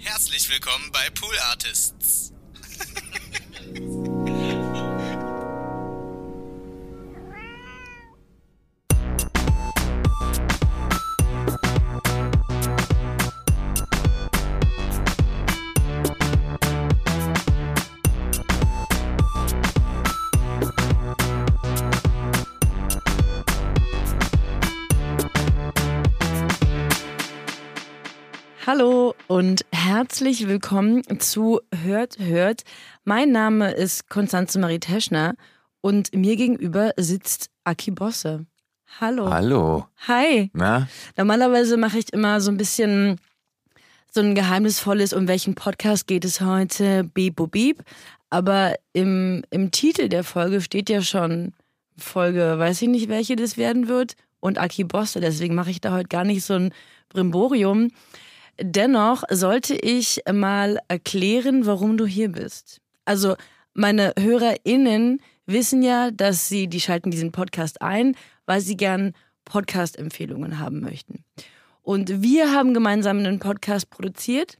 Herzlich willkommen bei Pool Artists. Hallo und herzlich willkommen zu Hört, Hört. Mein Name ist Konstanze Marie Teschner und mir gegenüber sitzt Aki Bosse. Hallo. Hallo. Hi. Na? Normalerweise mache ich immer so ein bisschen so ein geheimnisvolles, um welchen Podcast geht es heute, beep, boop, beep. Aber im, im Titel der Folge steht ja schon Folge, weiß ich nicht, welche das werden wird, und Aki Bosse. Deswegen mache ich da heute gar nicht so ein Brimborium. Dennoch sollte ich mal erklären, warum du hier bist. Also meine HörerInnen wissen ja, dass sie, die schalten diesen Podcast ein, weil sie gern Podcast-Empfehlungen haben möchten. Und wir haben gemeinsam einen Podcast produziert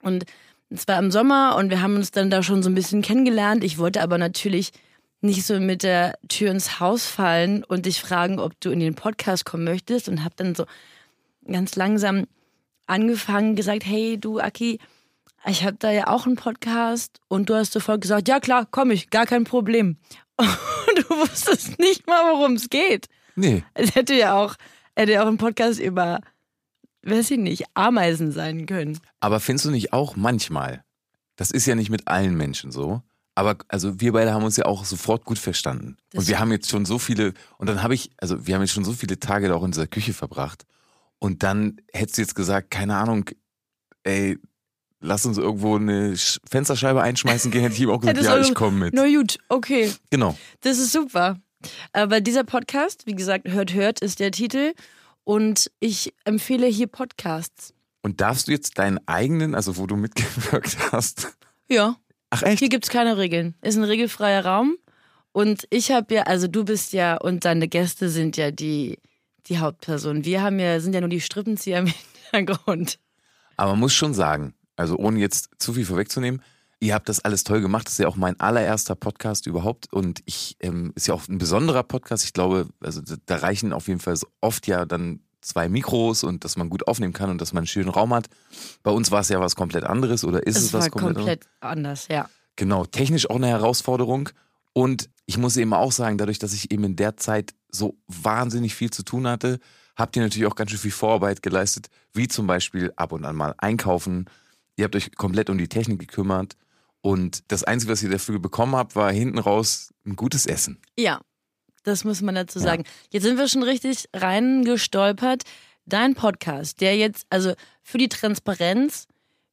und es war im Sommer und wir haben uns dann da schon so ein bisschen kennengelernt. Ich wollte aber natürlich nicht so mit der Tür ins Haus fallen und dich fragen, ob du in den Podcast kommen möchtest und habe dann so ganz langsam angefangen, gesagt, hey du Aki, ich habe da ja auch einen Podcast und du hast sofort gesagt, ja klar, komm ich, gar kein Problem. Und du wusstest nicht mal, worum es geht. Nee. Es hätte ja auch, hätte ja auch ein Podcast über, weiß ich nicht, Ameisen sein können. Aber findest du nicht auch manchmal, das ist ja nicht mit allen Menschen so, aber also wir beide haben uns ja auch sofort gut verstanden. Das und wir haben jetzt schon so viele, und dann habe ich, also wir haben jetzt schon so viele Tage da auch in dieser Küche verbracht. Und dann hättest du jetzt gesagt, keine Ahnung, ey, lass uns irgendwo eine Sch- Fensterscheibe einschmeißen gehen, hätte ich ihm auch gesagt, ja, ich komme mit. Na gut, okay. Genau. Das ist super. Aber dieser Podcast, wie gesagt, Hört, Hört ist der Titel. Und ich empfehle hier Podcasts. Und darfst du jetzt deinen eigenen, also wo du mitgewirkt hast? Ja. Ach echt? Hier gibt's keine Regeln. Ist ein regelfreier Raum. Und ich habe ja, also du bist ja und deine Gäste sind ja die, die Hauptperson. Wir haben ja, sind ja nur die Strippenzieher im Hintergrund. Aber man muss schon sagen, also ohne jetzt zu viel vorwegzunehmen, ihr habt das alles toll gemacht. Das ist ja auch mein allererster Podcast überhaupt und ich ähm, ist ja auch ein besonderer Podcast. Ich glaube, also da, reichen auf jeden Fall oft ja dann zwei Mikros und dass man gut aufnehmen kann und dass man einen schönen Raum hat. Bei uns war es ja was komplett anderes oder ist es, Es was komplett, anderes? komplett anders, ja. Genau, technisch auch eine Herausforderung. Und ich muss eben auch sagen, dadurch, dass ich eben in der Zeit so wahnsinnig viel zu tun hatte, habt ihr natürlich auch ganz schön viel Vorarbeit geleistet, wie zum Beispiel ab und an mal einkaufen. Ihr habt euch komplett um die Technik gekümmert. Und das Einzige, was ihr dafür bekommen habt, war hinten raus ein gutes Essen. Ja, das muss man dazu Ja. sagen. Jetzt sind wir schon richtig reingestolpert. Dein Podcast, der jetzt, also für die Transparenz,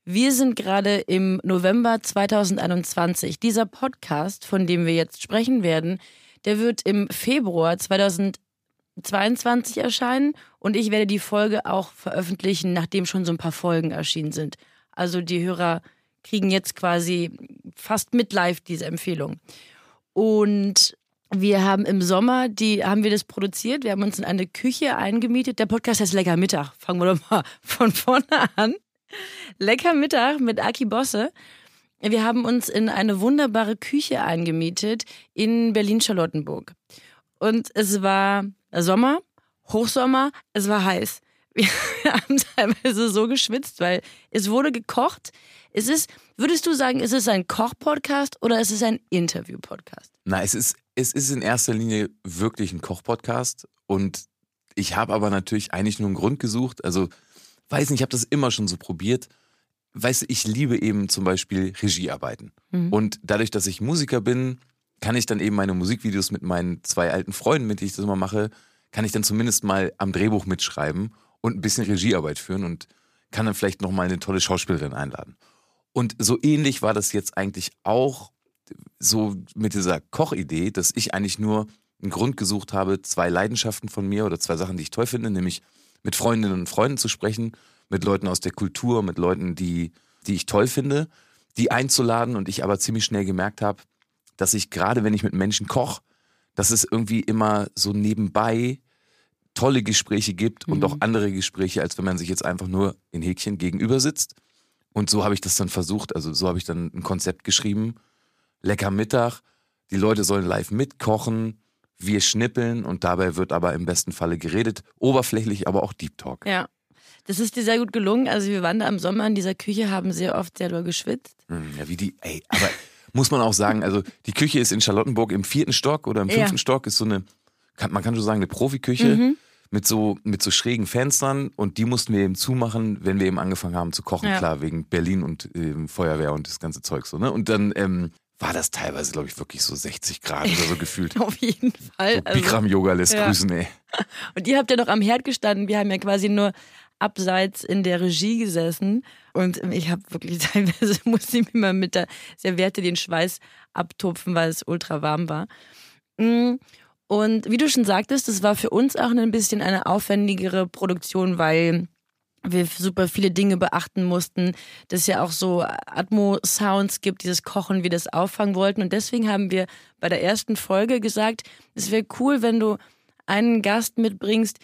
wir sind gerade im November 2021. Dieser Podcast, von dem wir jetzt sprechen werden, der wird im Februar 2022 erscheinen und ich werde die Folge auch veröffentlichen, nachdem schon so ein paar Folgen erschienen sind. Also die Hörer kriegen jetzt quasi fast mit live diese Empfehlung. Und wir haben im Sommer, die haben wir das produziert. Wir haben uns in eine Küche eingemietet. Der Podcast heißt Lecker Mittag. Fangen wir doch mal von vorne an. Lecker Mittag mit Aki Bosse. Wir haben uns in eine wunderbare Küche eingemietet in Berlin-Charlottenburg. Und es war Sommer, Hochsommer, es war heiß. Wir haben teilweise so geschwitzt, weil es wurde gekocht. Es ist, würdest du sagen, ist es ein Koch-Podcast oder ist es ein Interview-Podcast? Na, es ist, es ist in erster Linie wirklich ein Kochpodcast. Und ich habe aber natürlich eigentlich nur einen Grund gesucht. Also, weiß nicht, ich habe das immer schon so probiert. Weißt du, ich liebe eben zum Beispiel Regiearbeiten. Und dadurch, dass ich Musiker bin, kann ich dann eben meine Musikvideos mit meinen zwei alten Freunden, mit denen ich das immer mache, kann ich dann zumindest mal am Drehbuch mitschreiben und ein bisschen Regiearbeit führen und kann dann vielleicht nochmal eine tolle Schauspielerin einladen. Und so ähnlich war das jetzt eigentlich auch so mit dieser Kochidee, dass ich eigentlich nur einen Grund gesucht habe, zwei Leidenschaften von mir oder zwei Sachen, die ich toll finde, nämlich mit Freundinnen und Freunden zu sprechen, mit Leuten aus der Kultur, mit Leuten, die, die ich toll finde, die einzuladen und ich aber ziemlich schnell gemerkt habe, dass ich gerade, wenn ich mit Menschen koche, dass es irgendwie immer so nebenbei tolle Gespräche gibt und auch andere Gespräche, als wenn man sich jetzt einfach nur in Häkchen gegenüber sitzt. Und so habe ich das dann versucht. Also so habe ich dann ein Konzept geschrieben. Lecker Mittag. Die Leute sollen live mitkochen. Wir schnippeln und dabei wird aber im besten Falle geredet. Oberflächlich, aber auch Deep Talk. Ja. Das ist dir sehr gut gelungen. Also wir waren da im Sommer in dieser Küche, haben sehr oft sehr doll geschwitzt. Hm, Ja, wie die, ey, aber muss man auch sagen, also die Küche ist in Charlottenburg im vierten Stock oder im Ja. fünften Stock, ist so eine, kann, man kann schon sagen, eine Profiküche Mhm. mit so, mit so schrägen Fenstern und die mussten wir eben zumachen, wenn wir eben angefangen haben zu kochen, Ja. klar, wegen Berlin und ähm, Feuerwehr und das ganze Zeug so, ne? Und dann ähm, war das teilweise, glaube ich, wirklich so 60 Grad oder so gefühlt. Auf jeden Fall. So Also, Bikram-Yoga lässt ja. grüßen, ey. und ihr habt ja noch am Herd gestanden. Wir haben ja quasi nur abseits in der Regie gesessen. Und ich habe wirklich teilweise musste ich mir mal mit der Serviette den Schweiß abtupfen, weil es ultra warm war. Mm, Und wie du schon sagtest, das war für uns auch ein bisschen eine aufwendigere Produktion, weil wir super viele Dinge beachten mussten, dass ja auch so Atmo-Sounds gibt, dieses Kochen, wir das auffangen wollten. Und deswegen haben wir bei der ersten Folge gesagt, es wäre cool, wenn du einen Gast mitbringst,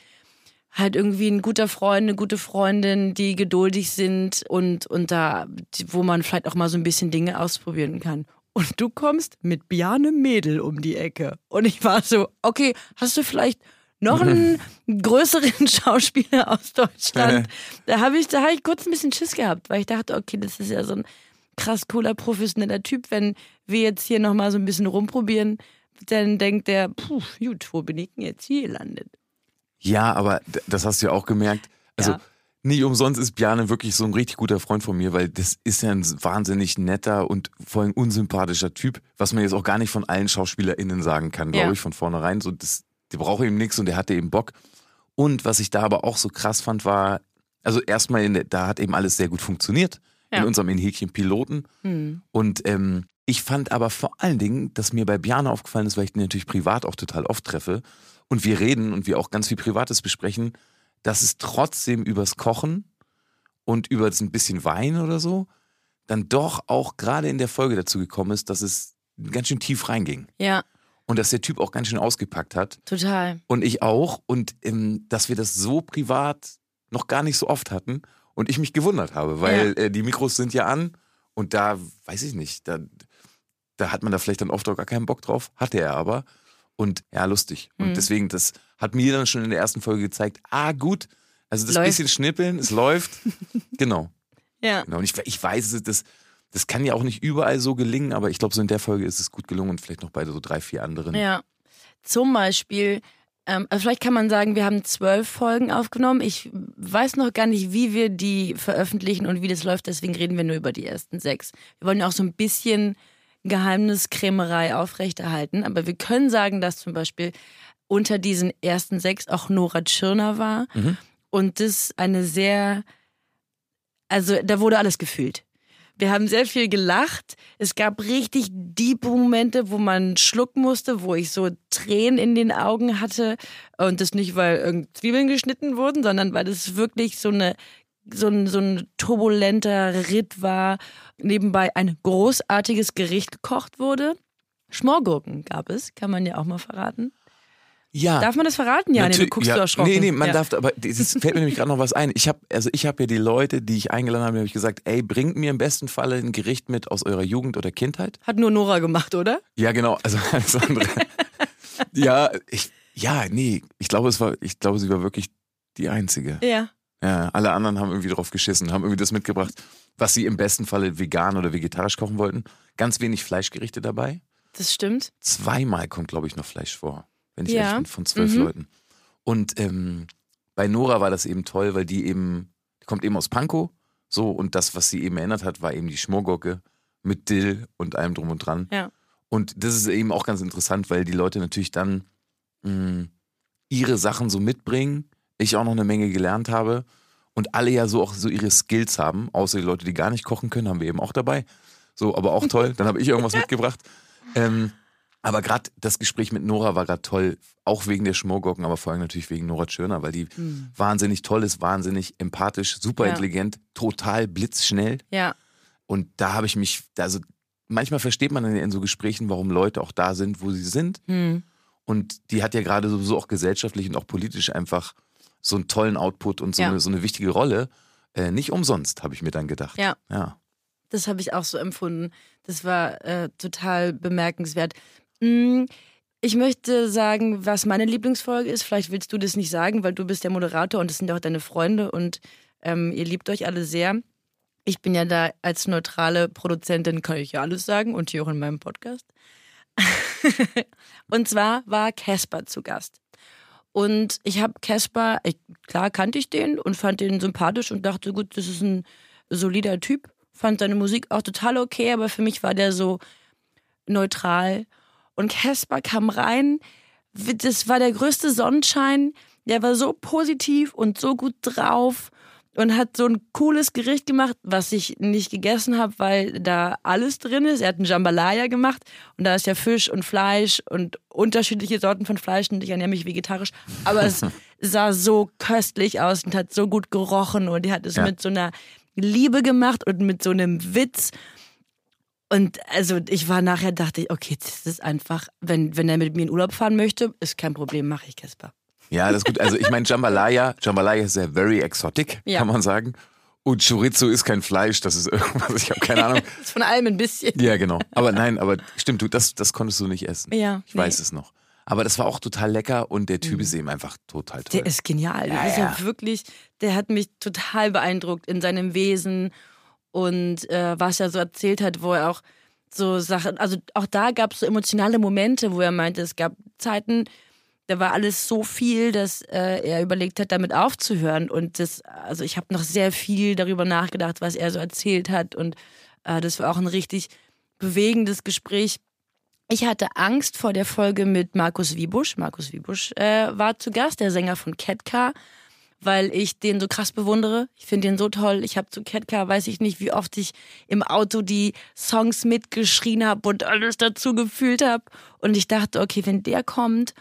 halt irgendwie ein guter Freund, eine gute Freundin, die geduldig sind und, und da, wo man vielleicht auch mal so ein bisschen Dinge ausprobieren kann. Und du kommst mit Bjarne Mädel um die Ecke. Und ich war so, okay, hast du vielleicht noch einen größeren Schauspieler aus Deutschland? Da habe ich, da habe ich kurz ein bisschen Schiss gehabt, weil ich dachte, okay, das ist ja so ein krass cooler, professioneller Typ. Wenn wir jetzt hier nochmal so ein bisschen rumprobieren, dann denkt der, puh, gut, wo bin ich denn jetzt hier gelandet? Ja, aber das hast du ja auch gemerkt. Also Ja. nicht umsonst ist Bjarne wirklich so ein richtig guter Freund von mir, weil das ist ja ein wahnsinnig netter und vor allem unsympathischer Typ, was man jetzt auch gar nicht von allen SchauspielerInnen sagen kann, glaube Ja. ich, von vornherein. So, das, der braucht eben nichts und der hatte eben Bock. Und was ich da aber auch so krass fand, war, also erstmal, in der, da hat eben alles sehr gut funktioniert in Ja. unserem Inhäkchen-Piloten. Hm. Und ähm, ich fand aber vor allen Dingen, dass mir bei Bjarne aufgefallen ist, weil ich ihn natürlich privat auch total oft treffe und wir reden und wir auch ganz viel Privates besprechen, dass es trotzdem übers Kochen und über ein bisschen Wein oder so dann doch auch gerade in der Folge dazu gekommen ist, dass es ganz schön tief reinging. Ja, und dass der Typ auch ganz schön ausgepackt hat. Total. und ich auch. Und ähm, dass wir das so privat noch gar nicht so oft hatten und ich mich gewundert habe, weil äh, die Mikros sind ja an und da weiß ich nicht, da, da hat man da vielleicht dann oft auch gar keinen Bock drauf, hatte er aber und ja, lustig. Und Mhm. deswegen, das hat mir dann schon in der ersten Folge gezeigt, ah gut, also das Läuft. bisschen Schnippeln, es läuft, genau. Ja. genau. Und ich, ich weiß, das, das kann ja auch nicht überall so gelingen, aber ich glaube, so in der Folge ist es gut gelungen und vielleicht noch bei so drei, vier anderen. Ja. Zum Beispiel, ähm, also vielleicht kann man sagen, wir haben zwölf Folgen aufgenommen. Ich weiß noch gar nicht, wie wir die veröffentlichen und wie das läuft, deswegen reden wir nur über die ersten sechs. Wir wollen ja auch so ein bisschen Geheimniskrämerei aufrechterhalten, aber wir können sagen, dass zum Beispiel unter diesen ersten sechs auch Nora Tschirner war Mhm. und das eine sehr, also da wurde alles gefühlt. Wir haben sehr viel gelacht. Es gab richtig deep Momente, wo man schlucken musste, wo ich so Tränen in den Augen hatte. Und das nicht, weil irgend Zwiebeln geschnitten wurden, sondern weil das wirklich so eine so ein, so ein turbulenter Ritt war. Nebenbei ein großartiges Gericht gekocht wurde. Schmorgurken gab es, kann man ja auch mal verraten. Ja. Darf man das verraten? Ja, nee, du guckst ja, so erschrocken. Nee, nee, man ja. darf, aber es fällt mir nämlich gerade noch was ein. Ich habe also ich habe ja die Leute, die ich eingeladen habe, habe ich gesagt, ey, bringt mir im besten Falle ein Gericht mit aus eurer Jugend oder Kindheit. Hat nur Nora gemacht, oder? Ja, genau, also alles andere. ja, ich, ja, nee, ich glaube, es war, ich glaube, sie war wirklich die einzige. Ja. Ja, alle anderen haben irgendwie drauf geschissen, haben irgendwie das mitgebracht, was sie im besten Falle vegan oder vegetarisch kochen wollten. Ganz wenig Fleischgerichte dabei. Das stimmt. Zweimal kommt, glaube ich, noch Fleisch vor, wenn ich Ja. ehrlich bin, von zwölf Mhm. Leuten. Und ähm, bei Nora war das eben toll, weil die eben, die kommt eben aus Pankow, so, und das, was sie eben erinnert hat, war eben die Schmorgurke mit Dill und allem drum und dran. Ja. Und das ist eben auch ganz interessant, weil die Leute natürlich dann mh, ihre Sachen so mitbringen, ich auch noch eine Menge gelernt habe und alle ja so auch so ihre Skills haben, außer die Leute, die gar nicht kochen können, haben wir eben auch dabei. So, aber auch toll. Dann habe ich irgendwas mitgebracht. Ähm, aber gerade das Gespräch mit Nora war gerade toll, auch wegen der Schmorgurken, aber vor allem natürlich wegen Nora Tschirner, weil die wahnsinnig toll ist, wahnsinnig empathisch, super Ja. intelligent, total blitzschnell. Ja. Und da habe ich mich, also manchmal versteht man in so Gesprächen, warum Leute auch da sind, wo sie sind. Hm. Und die hat ja gerade sowieso auch gesellschaftlich und auch politisch einfach so einen tollen Output und so, Ja. eine, so eine wichtige Rolle. Äh, nicht umsonst, habe ich mir dann gedacht. Ja. Ja. Das habe ich auch so empfunden. Das war äh, total bemerkenswert. Mm, Ich möchte sagen, was meine Lieblingsfolge ist. Vielleicht willst du das nicht sagen, weil du bist der Moderator und das sind ja auch deine Freunde und ähm, ihr liebt euch alle sehr. Ich bin ja da als neutrale Produzentin, kann ich ja alles sagen und hier auch in meinem Podcast. und zwar war Casper zu Gast. Und ich habe Casper, klar kannte ich den und fand den sympathisch und dachte, gut, das ist ein solider Typ. Fand seine Musik auch total okay, aber für mich war der so neutral. Und Casper kam rein, das war der größte Sonnenschein. Der war so positiv und so gut drauf und hat so ein cooles Gericht gemacht, was ich nicht gegessen habe, weil da alles drin ist. Er hat einen Jambalaya gemacht und da ist ja Fisch und Fleisch und unterschiedliche Sorten von Fleisch und ich ernähre mich vegetarisch. Aber es sah so köstlich aus und hat so gut gerochen und die hat es Ja. mit so einer Liebe gemacht und mit so einem Witz. Und also ich war nachher, dachte ich, okay, das ist einfach, wenn, wenn er mit mir in Urlaub fahren möchte, ist kein Problem, mache ich Casper. Ja, das ist gut. Also ich meine, Jambalaya, Jambalaya ist ja very exotic, Ja. kann man sagen. Und Chorizo ist kein Fleisch, das ist irgendwas, ich habe keine Ahnung. Das ist von allem ein bisschen. Ja, genau. Aber nein, aber stimmt, du, das, das konntest du nicht essen. Ja, Ich nee. weiß es noch. Aber das war auch total lecker und der Typ ist eben einfach total toll. Der ist genial. Der Ja, ist ja ja. wirklich, der hat mich total beeindruckt in seinem Wesen und äh, was er so erzählt hat, wo er auch so Sachen, also auch da gab es so emotionale Momente, wo er meinte, es gab Zeiten, da war alles so viel, dass äh, er überlegt hat, damit aufzuhören. Und das, also ich habe noch sehr viel darüber nachgedacht, was er so erzählt hat. Und äh, das war auch ein richtig bewegendes Gespräch. Ich hatte Angst vor der Folge mit Markus Wiebusch. Markus Wiebusch äh, war zu Gast, der Sänger von Ketka, weil ich den so krass bewundere. Ich finde den so toll. Ich habe zu Ketka, weiß ich nicht, wie oft ich im Auto die Songs mitgeschrien habe und alles dazu gefühlt habe. Und ich dachte, okay, wenn der kommt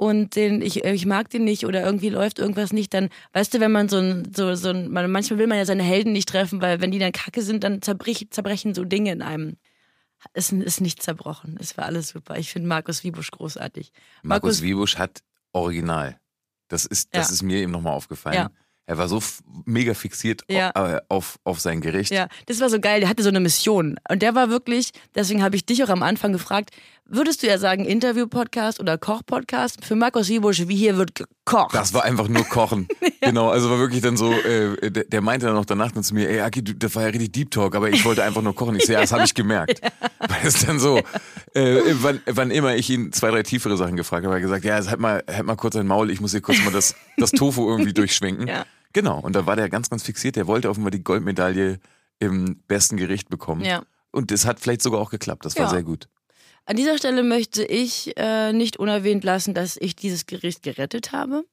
und den ich, ich mag den nicht oder irgendwie läuft irgendwas nicht, dann weißt du, wenn man so ein, so, so ein, man, manchmal will man ja seine Helden nicht treffen, weil wenn die dann kacke sind, dann zerbrich, zerbrechen so Dinge in einem. Es ist nicht zerbrochen. Es war alles super. Ich finde Markus Wiebusch großartig. Markus Wiebusch hat Original. Das ist, das Ja. ist mir eben nochmal aufgefallen. Ja. Er war so mega fixiert Ja. äh, auf, auf sein Gericht. Ja, das war so geil. Der hatte so eine Mission. Und der war wirklich, deswegen habe ich dich auch am Anfang gefragt, würdest du ja sagen, Interview-Podcast oder Koch-Podcast? Für Markus Wiebusch, wie hier wird gekocht. Das war einfach nur Kochen. Genau, also war wirklich dann so, äh, der, der meinte dann noch danach dann zu mir, ey Aki, du, das war ja richtig Deep Talk, aber ich wollte einfach nur kochen. Ich so, ja, das habe ich gemerkt. Weil es dann so, äh, wann, wann immer ich ihn zwei, drei tiefere Sachen gefragt habe, hat er gesagt, ja, halt mal, halt mal kurz ein Maul, ich muss hier kurz mal das, das Tofu irgendwie durchschwenken. Ja. Genau, und da war der ganz, ganz fixiert, der wollte offenbar die Goldmedaille im besten Gericht bekommen. Ja. Und das hat vielleicht sogar auch geklappt, das war Ja. sehr gut. An dieser Stelle möchte ich äh, nicht unerwähnt lassen, dass ich dieses Gericht gerettet habe,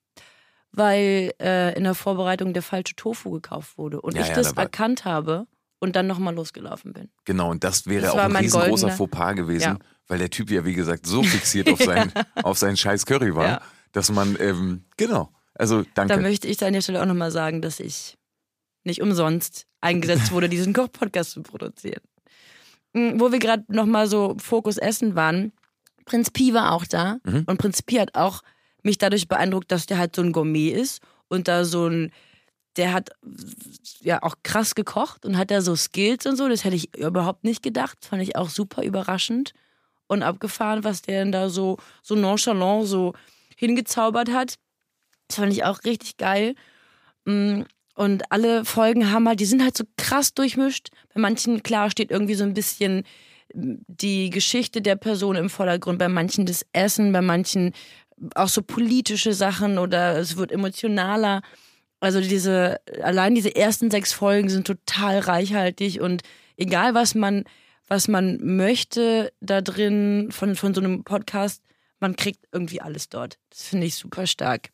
weil äh, in der Vorbereitung der falsche Tofu gekauft wurde und Ja, ich ja, das da erkannt habe und dann nochmal losgelaufen bin. Genau, und das wäre Das auch ein riesengroßer Fauxpas gewesen, Ja. weil der Typ ja, wie gesagt, so fixiert auf sein, auf sein scheiß Curry war, dass man, ähm, genau, also danke. Da möchte ich an der Stelle auch nochmal sagen, dass ich nicht umsonst eingesetzt wurde, diesen Koch-Podcast zu produzieren. Mm, Wo wir gerade nochmal so Fokus Essen waren, Prinz Pi war auch da Mhm. und Prinz Pi hat auch mich dadurch beeindruckt, dass der halt so ein Gourmet ist und da so ein, der hat ja auch krass gekocht und hat da so Skills und so, das hätte ich überhaupt nicht gedacht, fand ich auch super überraschend und abgefahren, was der denn da so, so nonchalant so hingezaubert hat. Das fand ich auch richtig geil. Mm, Und alle Folgen haben halt, die sind halt so krass durchmischt. Bei manchen, klar, steht irgendwie so ein bisschen mm, die Geschichte der Person im Vordergrund, bei manchen das Essen, bei manchen auch so politische Sachen oder es wird emotionaler. Also diese, allein diese ersten sechs Folgen sind total reichhaltig und egal was man, was man möchte da drin von, von so einem Podcast, man kriegt irgendwie alles dort. Das finde ich super stark.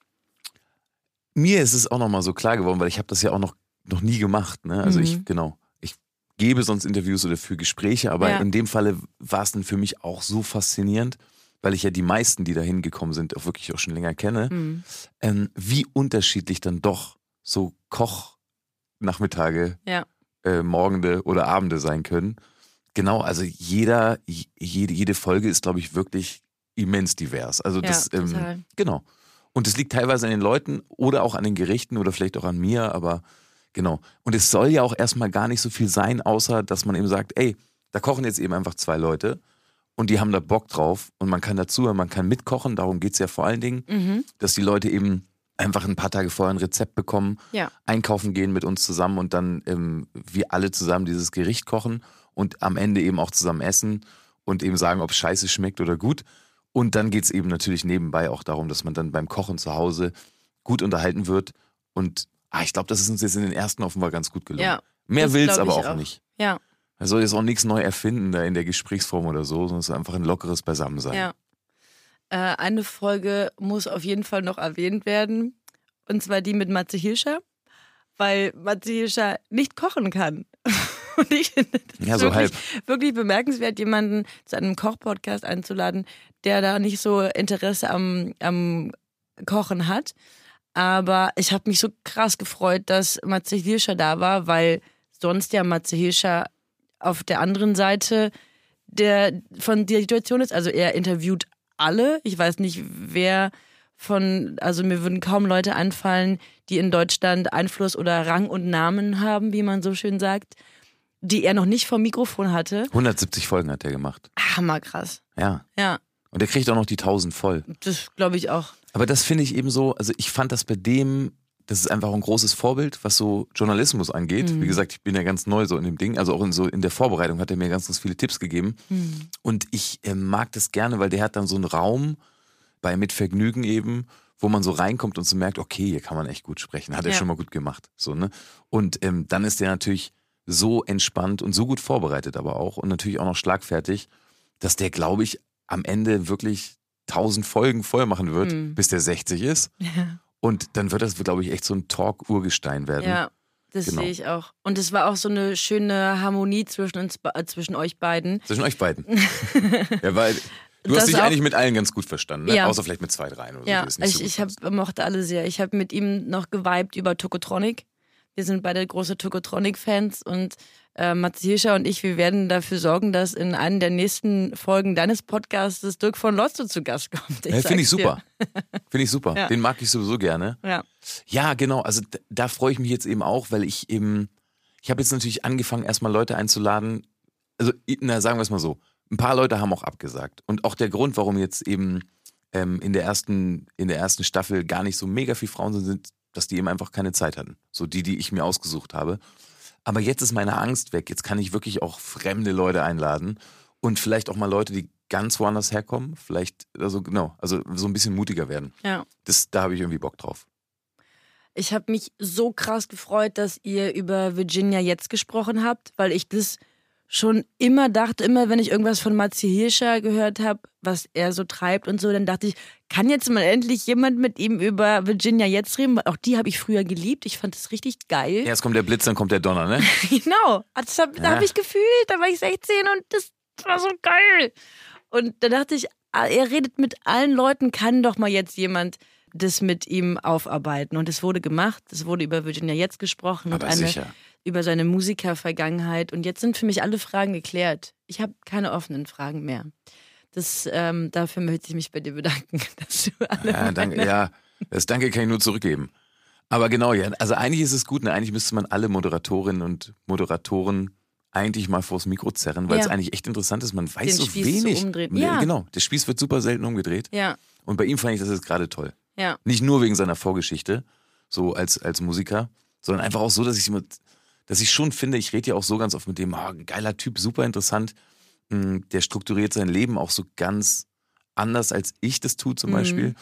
Mir ist es auch nochmal so klar geworden, weil ich habe das ja auch noch, noch nie gemacht. Ne? Also Mhm. ich, genau, ich gebe sonst Interviews oder für Gespräche, aber Ja. in dem Falle war es dann für mich auch so faszinierend, weil ich ja die meisten, die da hingekommen sind, auch wirklich auch schon länger kenne, Mhm. ähm, wie unterschiedlich dann doch so Kochnachmittage, Ja. äh, Morgende oder Abende sein können. Genau, also jeder, jede, jede Folge ist, glaube ich, wirklich immens divers. Also Ja, das, ähm, genau. Und es liegt teilweise an den Leuten oder auch an den Gerichten oder vielleicht auch an mir, aber Genau. Und es soll ja auch erstmal gar nicht so viel sein, außer dass man eben sagt, ey, da kochen jetzt eben einfach zwei Leute und die haben da Bock drauf und man kann dazuhören, man kann mitkochen, darum geht es ja vor allen Dingen, Mhm. dass die Leute eben einfach ein paar Tage vorher ein Rezept bekommen, Ja. einkaufen gehen mit uns zusammen und dann ähm, wir alle zusammen dieses Gericht kochen und am Ende eben auch zusammen essen und eben sagen, ob es scheiße schmeckt oder gut. Und dann geht es eben natürlich nebenbei auch darum, dass man dann beim Kochen zu Hause gut unterhalten wird. Und ah, ich glaube, das ist uns jetzt in den ersten offenbar ganz gut gelungen. Ja, Mehr das will es glaub aber auch, auch. nicht. Ja, Er soll jetzt auch nichts neu erfinden da in der Gesprächsform oder so, sondern es ist einfach ein lockeres Beisammensein. ja. Äh, eine Folge muss auf jeden Fall noch erwähnt werden. Und zwar die mit Matze Hirscher, weil Matze Hirscher nicht kochen kann. Und ich finde das Ja, so wirklich, wirklich bemerkenswert, jemanden zu einem Kochpodcast einzuladen, der da nicht so Interesse am, am Kochen hat. Aber ich habe mich so krass gefreut, dass Matze Hirscher da war, weil sonst ja Matze Hirscher auf der anderen Seite der von der Situation ist. Also er interviewt alle. Ich weiß nicht, wer von, also mir würden kaum Leute einfallen, die in Deutschland Einfluss oder Rang und Namen haben, wie man so schön sagt, die er noch nicht vom Mikrofon hatte. 170 Folgen hat er gemacht. Hammerkrass. Ja. Ja, Und er kriegt auch noch die 1000 voll. das glaube ich auch. Aber das finde ich eben so, also ich fand das bei dem, das ist einfach ein großes Vorbild, was so Journalismus angeht. Mhm. Wie gesagt, ich bin ja ganz neu so in dem Ding, also auch in, so in der Vorbereitung hat er mir ganz, ganz viele Tipps gegeben. Mhm. Und ich äh, mag das gerne, weil der hat dann so einen Raum bei Mit Vergnügen eben, wo man so reinkommt und so merkt, okay, hier kann man echt gut sprechen. Hat er Ja. schon mal gut gemacht. So, ne? Und ähm, dann ist der natürlich so entspannt und so gut vorbereitet aber auch und natürlich auch noch schlagfertig, dass der, glaube ich, am Ende wirklich tausend Folgen voll machen wird, Mhm. bis der 60 ist. Ja. Und dann wird das, glaube ich, echt so ein Talk-Urgestein werden. Ja, das Genau. sehe ich auch. Und es war auch so eine schöne Harmonie zwischen uns, äh, zwischen euch beiden. Zwischen euch beiden. ja, weil du Das hast dich eigentlich mit allen ganz gut verstanden, ne? Ja. außer vielleicht mit zwei, dreien oder so. Ja, es nicht ich, so ich hab, mochte alle sehr. Ich habe mit ihm noch geweibt über Tokotronic. Wir sind beide große Tokotronic-Fans und äh, Mats Hirscher und ich, wir werden dafür sorgen, dass in einer der nächsten Folgen deines Podcasts Dirk von Lotzo zu Gast kommt. Ja, Finde ich super. Finde ich super. Ja. Den mag ich sowieso gerne. Ja. Ja, genau. Also da, da freue ich mich jetzt eben auch, weil ich eben, ich habe jetzt natürlich angefangen, erstmal Leute einzuladen. Also, na, sagen wir es mal so. Ein paar Leute haben auch abgesagt. Und auch der Grund, warum jetzt eben ähm, in, der ersten, in der ersten Staffel gar nicht so mega viele Frauen sind, sind, dass die eben einfach keine Zeit hatten. So die, die ich mir ausgesucht habe. Aber jetzt ist meine Angst weg. Jetzt kann ich wirklich auch fremde Leute einladen und vielleicht auch mal Leute, die ganz woanders herkommen. Vielleicht, also genau, also so ein bisschen mutiger werden. ja. Das, da habe ich irgendwie Bock drauf. Ich habe mich so krass gefreut, dass ihr über Virginia jetzt gesprochen habt, weil ich das schon immer dachte, immer wenn ich irgendwas von Matze Hirscher gehört habe, was er so treibt und so, dann dachte ich, kann jetzt mal endlich jemand mit ihm über Virginia jetzt reden? Auch die habe ich früher geliebt. Ich fand das richtig geil. Erst kommt der Blitz, dann kommt der Donner, ne? Genau. Das hab, da Ja. habe ich gefühlt, da war ich 16 und das war so geil. Und da dachte ich, ah, er redet mit allen Leuten, kann doch mal jetzt jemand das mit ihm aufarbeiten. Und es wurde gemacht. Es wurde über Virginia jetzt gesprochen und Aber eine, sicher. Über seine Musikervergangenheit. Und jetzt sind für mich alle Fragen geklärt. Ich habe keine offenen Fragen mehr. Das, ähm, dafür möchte ich mich bei dir bedanken, dass du alle Ja, danke, ja, das Danke kann ich nur zurückgeben. Aber genau, ja, also eigentlich ist es gut, ne? eigentlich müsste man alle Moderatorinnen und Moderatoren eigentlich mal vors Mikro zerren, weil Ja. es eigentlich echt interessant ist. Man weiß Den so Spieß wenig. so umdrehen. Nee, Ja. Genau, der Spieß wird super selten umgedreht. Ja, Und bei ihm fand ich das jetzt gerade toll. ja. Nicht nur wegen seiner Vorgeschichte, so als, als Musiker, sondern einfach auch so, dass ich, mit, dass ich schon finde, ich rede ja auch so ganz oft mit dem, ah, geiler Typ, super interessant. Mm, Der strukturiert sein Leben auch so ganz anders, als ich das tue zum Mhm. Beispiel.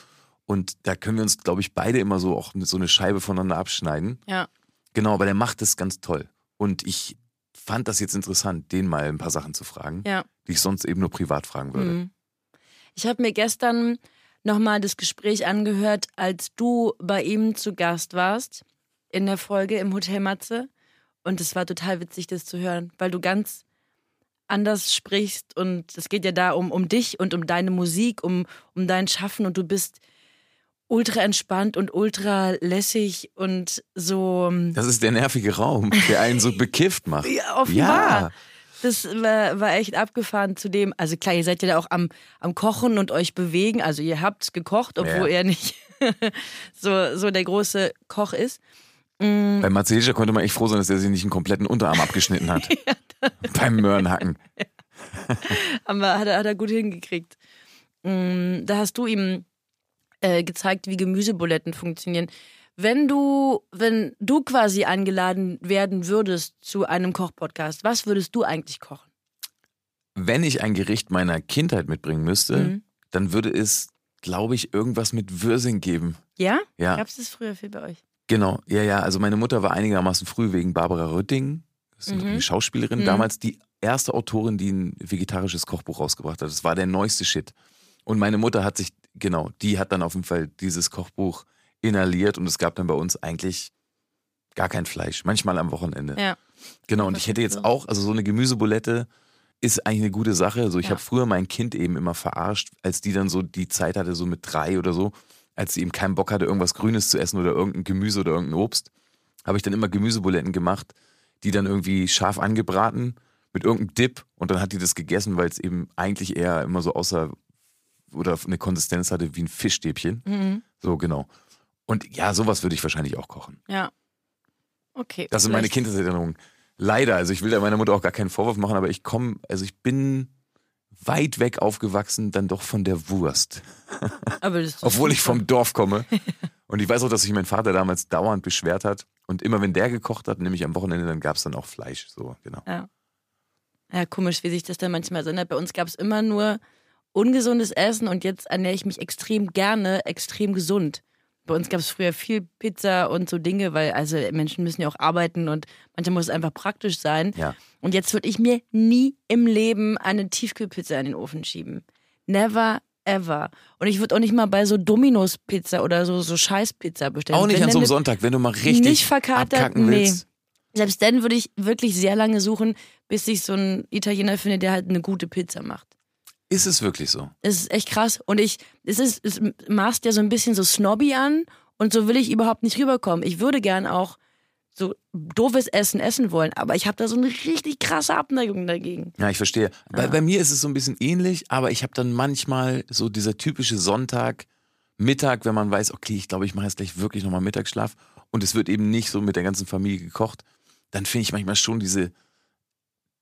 Und da können wir uns, glaube ich, beide immer so auch so eine Scheibe voneinander abschneiden. Ja. Genau, aber der macht das ganz toll. Und ich fand das jetzt interessant, den mal ein paar Sachen zu fragen, Ja. die ich sonst eben nur privat fragen würde. Mhm. Ich habe mir gestern nochmal das Gespräch angehört, als du bei ihm zu Gast warst in der Folge im Hotel Matze. Und es war total witzig, das zu hören, weil du ganz anders sprichst und es geht ja da um, um dich und um deine Musik, um, um dein Schaffen und du bist ultra entspannt und ultra lässig und so ähm, Das ist der nervige Raum, der einen so bekifft macht. ja, offenbar. Ja. Das war, war echt abgefahren zu dem. Also klar, ihr seid ja da auch am, am Kochen und euch bewegen. Also ihr habt gekocht, obwohl Ja. er nicht so, so der große Koch ist. Mm, Bei Matze Hilscher konnte man echt froh sein, dass er sich nicht einen kompletten Unterarm abgeschnitten hat. Beim Möhrenhacken. aber hat er, hat er gut hingekriegt. Mm, Da hast du ihm äh, gezeigt, wie Gemüsebuletten funktionieren. Wenn du, wenn du quasi eingeladen werden würdest zu einem Kochpodcast, was würdest du eigentlich kochen? Wenn ich ein Gericht meiner Kindheit mitbringen müsste, Mhm. dann würde es, glaube ich, irgendwas mit Würsing geben. Ja? Ja. Gab es das früher viel bei euch? Genau, ja, ja. Also meine Mutter war einigermaßen früh wegen Barbara Rütting, das ist Mhm. eine Schauspielerin, Mhm. damals die erste Autorin, die ein vegetarisches Kochbuch rausgebracht hat. Das war der neueste Shit. Und meine Mutter hat sich, genau, die hat dann auf jeden Fall dieses Kochbuch inhaliert und es gab dann bei uns eigentlich gar kein Fleisch, manchmal am Wochenende. Ja. Genau, und ich hätte jetzt so? auch, also so eine Gemüsebulette ist eigentlich eine gute Sache. Also ich Ja. habe früher mein Kind eben immer verarscht, als die dann so die Zeit hatte, so mit drei oder so, als sie eben keinen Bock hatte, irgendwas Grünes zu essen oder irgendein Gemüse oder irgendein Obst, habe ich dann immer Gemüsebuletten gemacht, die dann irgendwie scharf angebraten mit irgendeinem Dip und dann hat die das gegessen, weil es eben eigentlich eher immer so aussah oder eine Konsistenz hatte wie ein Fischstäbchen. Mhm. So, genau. Und ja, sowas würde ich wahrscheinlich auch kochen. Ja. Okay. Das sind meine vielleicht- Kindheitserinnerungen. Leider, also ich will da meiner Mutter auch gar keinen Vorwurf machen, aber ich komme, also ich bin weit weg aufgewachsen, dann doch von der Wurst. Obwohl ich vom Dorf komme. Und ich weiß auch, dass sich mein Vater damals dauernd beschwert hat. Und immer wenn der gekocht hat, nämlich am Wochenende, dann gab es dann auch Fleisch. So, genau. Ja, komisch, wie sich das dann manchmal ändert. Bei uns gab es immer nur ungesundes Essen und jetzt ernähre ich mich extrem gerne, extrem gesund. Bei uns gab es früher viel Pizza und so Dinge, weil also Menschen müssen ja auch arbeiten und manchmal muss es einfach praktisch sein. Ja. Und jetzt würde ich mir nie im Leben eine Tiefkühlpizza in den Ofen schieben. Never ever. Und ich würde auch nicht mal bei so Dominos Pizza oder so, so Scheißpizza bestellen. Auch nicht Wenn an so einem Sonntag, wenn du mal richtig Nicht verkatert, nee. willst. Selbst dann würde ich wirklich sehr lange suchen, bis ich so einen Italiener finde, der halt eine gute Pizza macht. Ist es wirklich so? Es ist echt krass. Und ich, es ist, es maßt ja so ein bisschen so snobby an und so will ich überhaupt nicht rüberkommen. Ich würde gern auch so doofes Essen essen wollen, aber ich habe da so eine richtig krasse Abneigung dagegen. Ja, ich verstehe. Bei, bei mir ist es so ein bisschen ähnlich, aber ich habe dann manchmal so dieser typische Sonntag, Mittag, wenn man weiß, okay, ich glaube, ich mache jetzt gleich wirklich nochmal Mittagsschlaf und es wird eben nicht so mit der ganzen Familie gekocht, dann finde ich manchmal schon diese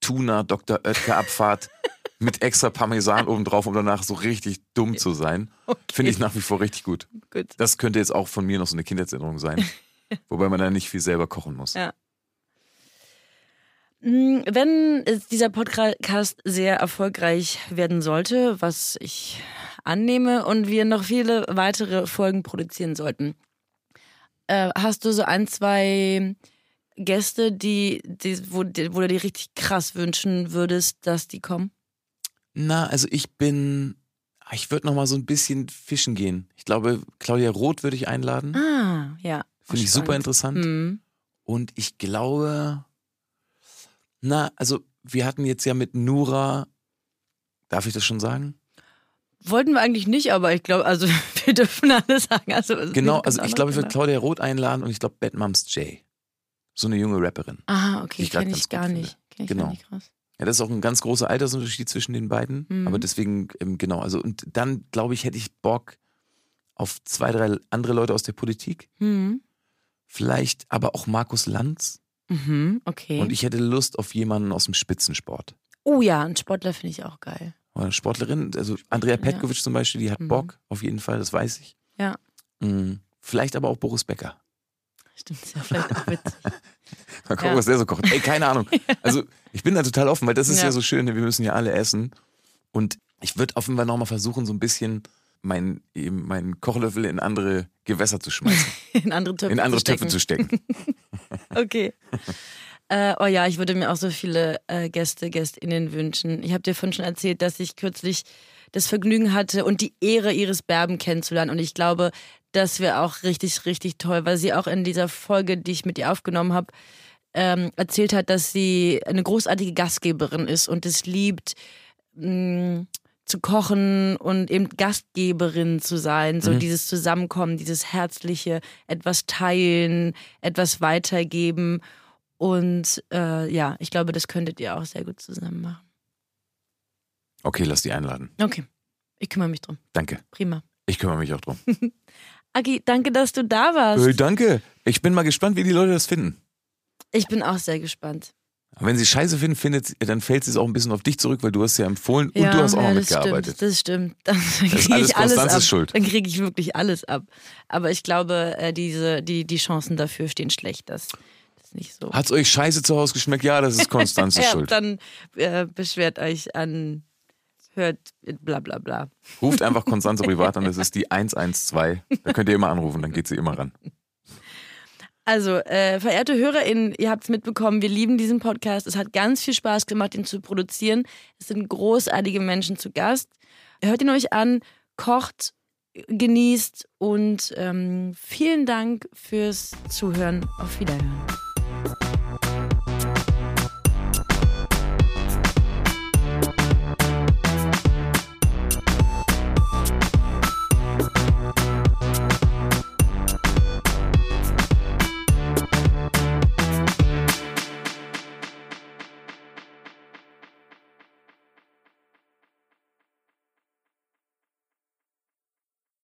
Tuna Dr. Mit extra Parmesan obendrauf, um danach so richtig dumm zu sein. Okay. Finde ich nach wie vor richtig gut. Gut. Das könnte jetzt auch von mir noch so eine Kindheitserinnerung sein. Wobei man da nicht viel selber kochen muss. Ja. Mm, Wenn es- dieser Podcast sehr erfolgreich werden sollte, was ich annehme, und wir noch viele weitere Folgen produzieren sollten, äh, hast du so ein, zwei Gäste, die, die, wo, die, wo du dir richtig krass wünschen würdest, dass die kommen? Na, also ich bin, ich würde noch mal so ein bisschen fischen gehen. Ich glaube, Claudia Roth würde ich einladen. Ah, ja. Finde ich super interessant. Mhm. Und ich glaube, na, also wir hatten jetzt ja mit Nura, darf ich das schon sagen? Wollten wir eigentlich nicht, aber ich glaube, also wir dürfen alles sagen. Also, Genau, also ich glaube, ich würde Claudia Roth einladen und ich glaube Bad Moms J. So eine junge Rapperin. Ah, okay, die ich kenne ganz ich gar finde. nicht. Kenn ich Genau. gar nicht krass. Ja, das ist auch ein ganz großer Altersunterschied zwischen den beiden. Mhm. Aber deswegen, ähm, genau, also und dann, glaube ich, hätte ich Bock auf zwei, drei andere Leute aus der Politik. Mhm. Vielleicht aber auch Markus Lanz. Mhm, okay. Und ich hätte Lust auf jemanden aus dem Spitzensport. oh ja, ein Sportler finde ich auch geil. Oder eine Sportlerin, also Andrea Petkovic zum Beispiel, die hat Mhm. Bock, auf jeden Fall, das weiß ich. Ja. Mhm. Vielleicht aber auch Boris Becker. Stimmt, ist ja vielleicht auch witzig. Mal gucken, Ja. was der so kocht. Ey, keine Ahnung. Also ich bin da total offen, weil das ist ja, Ja. so schön, wir müssen ja alle essen. Und ich würde Fall nochmal versuchen, so ein bisschen meinen meinen Kochlöffel in andere Gewässer zu schmeißen, In andere Töpfe in andere zu stecken. Töpfe zu stecken. Okay. äh, oh ja, ich würde mir auch so viele äh, Gäste, GästInnen wünschen. Ich habe dir vorhin schon erzählt, dass ich kürzlich das Vergnügen hatte und die Ehre, Iris Berben kennenzulernen. Und ich glaube, das wäre auch richtig, richtig toll, weil sie auch in dieser Folge, die ich mit ihr aufgenommen habe, ähm, erzählt hat, dass sie eine großartige Gastgeberin ist und es liebt, mh, zu kochen und eben Gastgeberin zu sein. So Mhm. dieses Zusammenkommen, dieses Herzliche, etwas teilen, etwas weitergeben. Und äh, ja, ich glaube, das könntet ihr auch sehr gut zusammen machen. Okay, lass die einladen. Okay, ich kümmere mich drum. Danke. Prima. Ich kümmere mich auch drum. Agi, danke, dass du da warst. Hey, danke. Ich bin mal gespannt, wie die Leute das finden. Ich bin auch sehr gespannt. Wenn sie scheiße finden, findet, dann fällt es auch ein bisschen auf dich zurück, weil du hast ja empfohlen und du hast auch ja, noch mitgearbeitet. Stimmt, das stimmt. Dann kriege alles ich alles Konstanzes ab. Schuld. Dann kriege ich wirklich alles ab. Aber ich glaube, äh, diese, die, die Chancen dafür stehen schlecht. Das, ist nicht so. Hat's euch scheiße zu Hause geschmeckt? Ja, das ist Konstanzes ja, Schuld. dann äh, beschwert euch an, hört bla bla bla. Ruft einfach Konstanze privat an, das ist die 112. Da könnt ihr immer anrufen, dann geht sie immer ran. Also, äh, verehrte HörerInnen, ihr habt es mitbekommen, wir lieben diesen Podcast. Es hat ganz viel Spaß gemacht, ihn zu produzieren. Es sind großartige Menschen zu Gast. Hört ihn euch an, kocht, genießt und ähm, vielen Dank fürs Zuhören. Auf Wiederhören.